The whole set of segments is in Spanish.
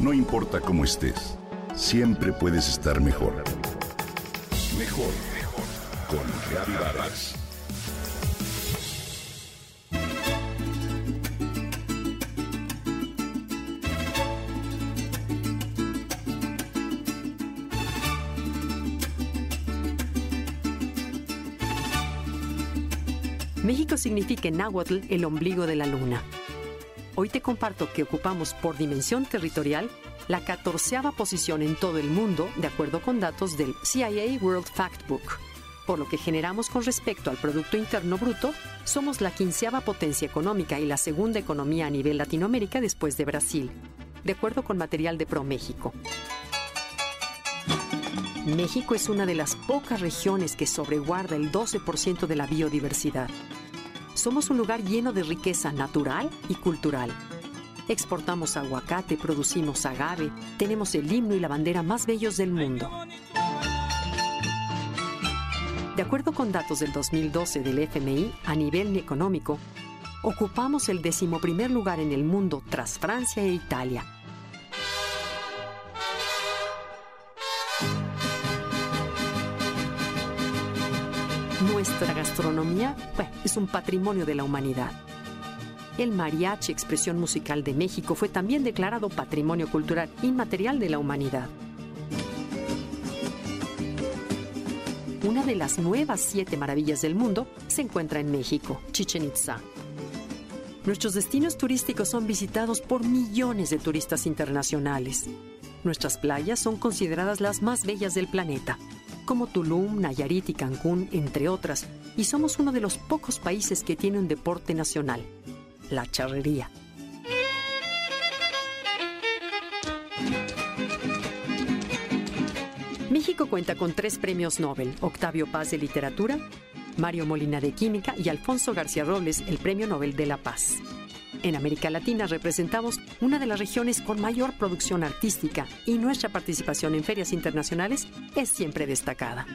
No importa cómo estés, siempre puedes estar mejor. Mejor, mejor. Con Reavivadas. México significa en náhuatl el ombligo de la luna. Hoy te comparto que ocupamos por dimensión territorial la catorceava posición en todo el mundo, de acuerdo con datos del CIA World Factbook. Por lo que generamos con respecto al Producto Interno Bruto, somos la quinceava potencia económica y la segunda economía a nivel Latinoamérica después de Brasil, de acuerdo con material de ProMéxico. México es una de las pocas regiones que sobreguarda el 12% de la biodiversidad. Somos un lugar lleno de riqueza natural y cultural. Exportamos aguacate, producimos agave, tenemos el himno y la bandera más bellos del mundo. De acuerdo con datos del 2012 del FMI, a nivel económico, ocupamos el decimoprimer lugar en el mundo tras Francia e Italia Nuestra gastronomía es un patrimonio de la humanidad. El mariachi, expresión musical de México, fue también declarado Patrimonio Cultural Inmaterial de la Humanidad. Una de las nuevas siete maravillas del mundo se encuentra en México, Chichen Itza. Nuestros destinos turísticos son visitados por millones de turistas internacionales. Nuestras playas son consideradas las más bellas del planeta como Tulum, Nayarit y Cancún, entre otras, y somos uno de los pocos países que tiene un deporte nacional, la charrería. México cuenta con tres premios Nobel, Octavio Paz de Literatura, Mario Molina de Química y Alfonso García Robles, el Premio Nobel de la Paz. En América Latina representamos una de las regiones con mayor producción artística y nuestra participación en ferias internacionales es siempre destacada.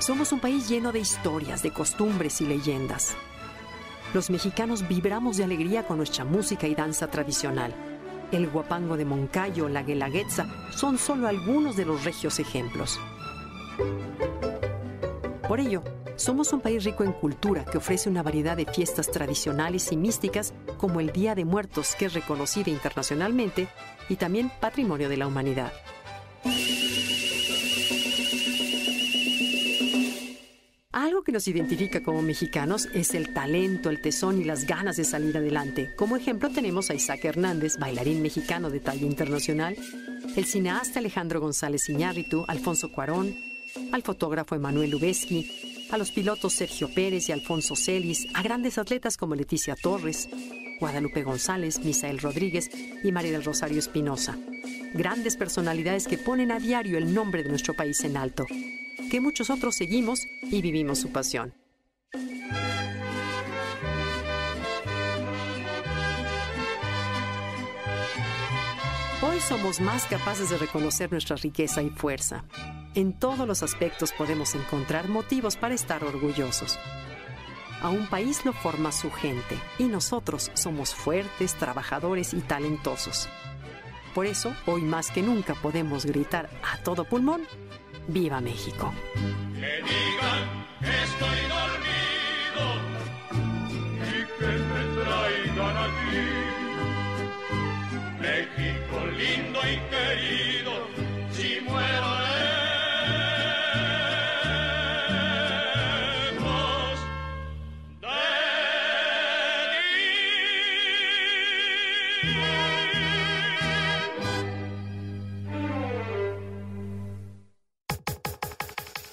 Somos un país lleno de historias, de costumbres y leyendas. Los mexicanos vibramos de alegría con nuestra música y danza tradicional. El guapango de Moncayo, la guelaguetza son solo algunos de los regios ejemplos. Por ello, somos un país rico en cultura que ofrece una variedad de fiestas tradicionales y místicas como el Día de Muertos, que es reconocida internacionalmente y también patrimonio de la humanidad. Algo que nos identifica como mexicanos es el talento, el tesón y las ganas de salir adelante. Como ejemplo tenemos a Isaac Hernández, bailarín mexicano de talla internacional, el cineasta Alejandro González Iñárritu, Alfonso Cuarón, al fotógrafo Emanuel Lubezki, a los pilotos Sergio Pérez y Alfonso Celis, a grandes atletas como Leticia Torres, Guadalupe González, Misael Rodríguez y María del Rosario Espinosa. Grandes personalidades que ponen a diario el nombre de nuestro país en alto, que muchos otros seguimos y vivimos su pasión. Hoy somos más capaces de reconocer nuestra riqueza y fuerza. En todos los aspectos podemos encontrar motivos para estar orgullosos. A un país lo forma su gente y nosotros somos fuertes, trabajadores y talentosos. Por eso, hoy más que nunca podemos gritar a todo pulmón, ¡Viva México! Que digan que estoy dormido y que traigan aquí. México lindo y querido,